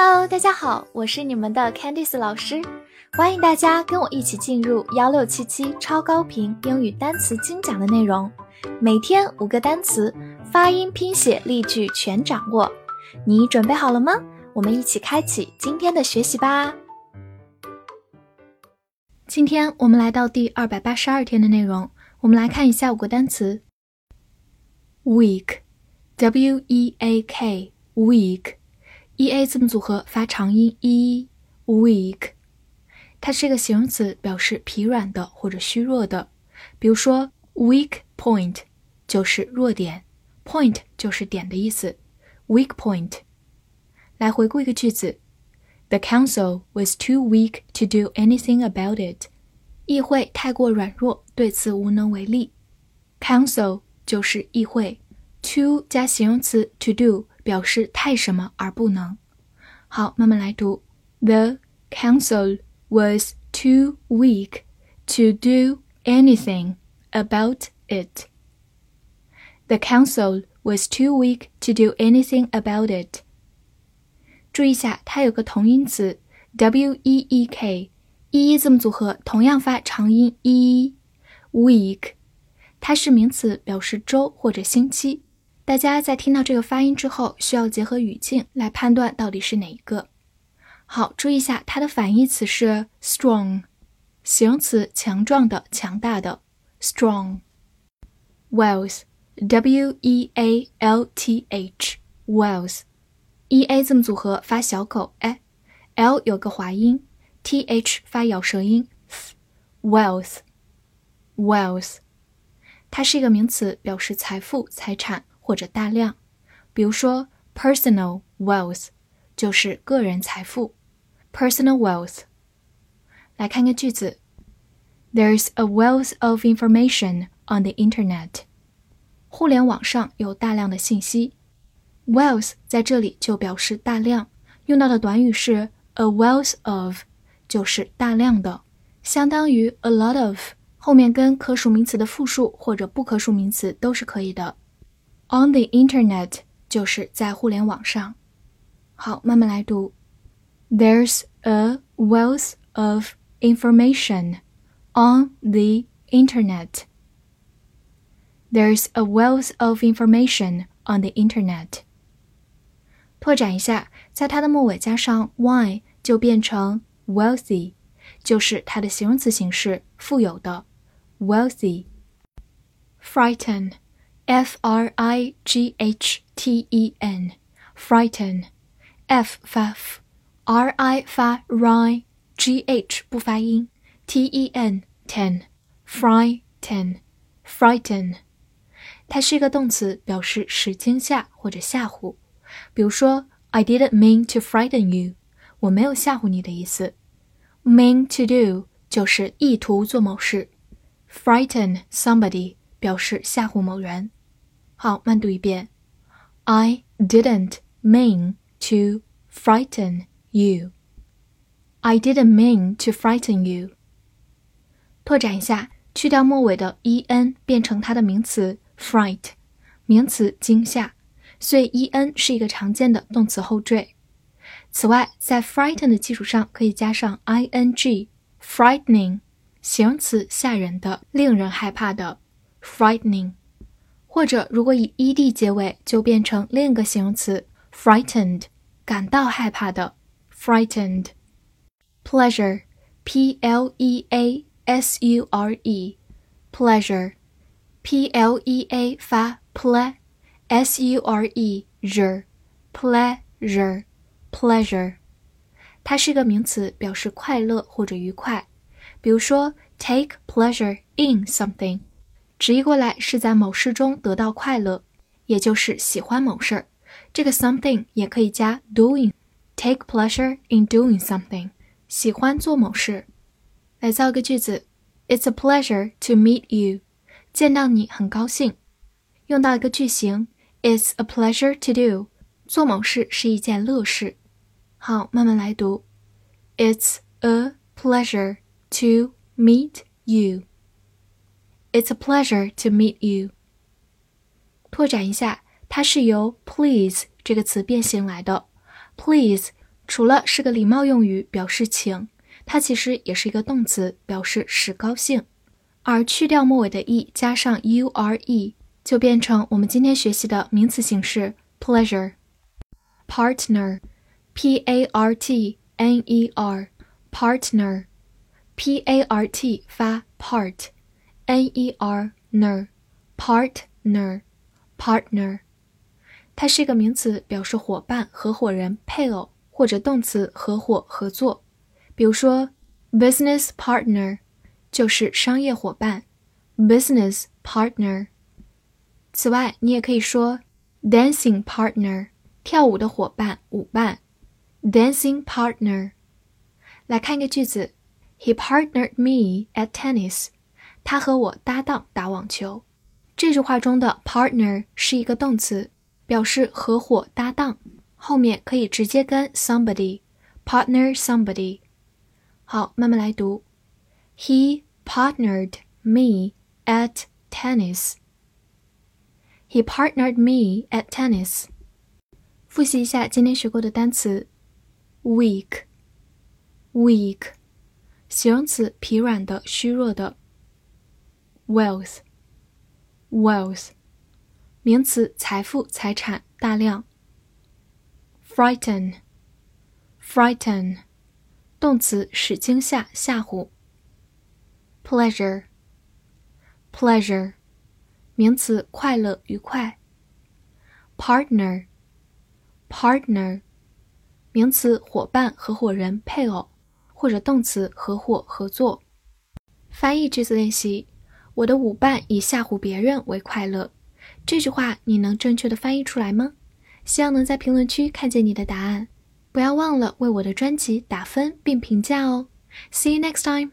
Hello，大家好，我是你们的 Candice 老师，欢迎大家跟我一起进入幺六七七超高频英语单词精讲的内容，每天五个单词，发音、拼写、例句全掌握，你准备好了吗？我们一起开启今天的学习吧。今天我们来到第二百八十二天的内容，我们来看一下五个单词：weak，w e a k，weak。E a 字母组合发长音 e，weak，它是一个形容词，表示疲软的或者虚弱的。比如说，weak point 就是弱点，point 就是点的意思，weak point。来回顾一个句子：The council was too weak to do anything about it。议会太过软弱，对此无能为力。Council 就是议会，to 加形容词 to do。表示太什么而不能。好，慢慢来读。The council was too weak to do anything about it. The council was too weak to do anything about it. 注意一下，它有个同音词 w e e k，e e 字母组合同样发长音 e，weak，它是名词，表示周或者星期。 大家在听到这个发音之后，需要结合语境来判断到底是哪一个。好，注意一下，它的反义词是 strong，形容词，强壮的、强大的。strong。wealth，w e a l t h，wealth，e a 字母组合发小口哎，l 有个滑音，t h 发咬舌音。wealth，wealth，它是一个名词，表示财富、财产。或者大量，比如说 personal wealth 就是个人财富，personal wealth。来看个句子，There's a wealth of information on the internet。互联网上有大量的信息，wealth 在这里就表示大量，用到的短语是 a wealth of，就是大量的，相当于 a lot of，后面跟可数名词的复数或者不可数名词都是可以的。On the internet 就是在互联网上。好，慢慢来读。There's a wealth of information on the internet. There's a wealth of information on the internet. 拓展一下，在它的末尾加上 y 就变成 wealthy，就是它的形容词形式，富有的 wealthy。Frighten。 F R I G H T E N，frighten，F 发 f，R I 发 r，G H 不发音，T E N ten，frighten，frighten，它是一个动词，表示使惊吓或者吓唬。比如说，I didn't mean to frighten you，我没有吓唬你的意思。Mean to do 就是意图做某事，frighten somebody 表示吓唬某人。 好，慢读一遍。I didn't mean to frighten you. I didn't mean to frighten you. 拓展一下，去掉末尾的 en，变成它的名词 fright，名词惊吓，所以 en 是一个常见的动词后缀。此外，在 frighten 的基础上可以加上 ing，frightening，形容词吓人的、令人害怕的，frightening。或者如果以 ed 结尾，就变成另一个形容词 frightened，感到害怕的 frightened。pleasure，p l e a s u r e，pleasure，p l e a 发 ple，s u r e r，pleasure，pleasure，它是一个名词，表示快乐或者愉快。比如说 take pleasure in something。 直译过来是在某事中得到快乐，也就是喜欢某事儿。这个 something 也可以加 doing，take pleasure in doing something，喜欢做某事。来造个句子：It's a pleasure to meet you，见到你很高兴。用到一个句型：It's a pleasure to do，做某事是一件乐事。好，慢慢来读：It's a pleasure to meet you。It's a pleasure to meet you。拓展一下，它是由 please 这个词变形来的。Please 除了是个礼貌用语，表示请，它其实也是一个动词，表示使高兴。而去掉末尾的 e，加上 u r e，就变成我们今天学习的名词形式 pleasure。partner，p a r t n e r，partner，p a r t 发 part ner，partner，partner，它是一个名词，表示伙伴、合伙人、配偶。或者动词合伙合作，比如说 business partner 就是商业伙伴，business partner。此外，你也可以说 dancing partner 跳舞的伙伴、舞伴，dancing partner。来看一个句子，He partnered me at tennis。 他和我搭档打网球。这句话中的 partner 是一个动词，表示合伙搭档。后面可以直接跟 somebody partner somebody。好，慢慢来读。He partnered me at tennis. He partnered me at tennis. 复习一下今天学过的单词：weak, weak，形容词，疲软的、虚弱的 ；wealth, wealth，名词，财富、财产、大量。frighten, frighten，动词使惊吓、吓唬。pleasure, pleasure，名词快乐、愉快。partner, partner，名词伙伴、合伙人、配偶，或者动词合伙、合作。翻译句子练习： 我的舞伴以吓唬别人为快乐。这句话你能正确的翻译出来吗？希望能在评论区看见你的答案，不要忘了为我的专辑打分并评价哦。See you next time.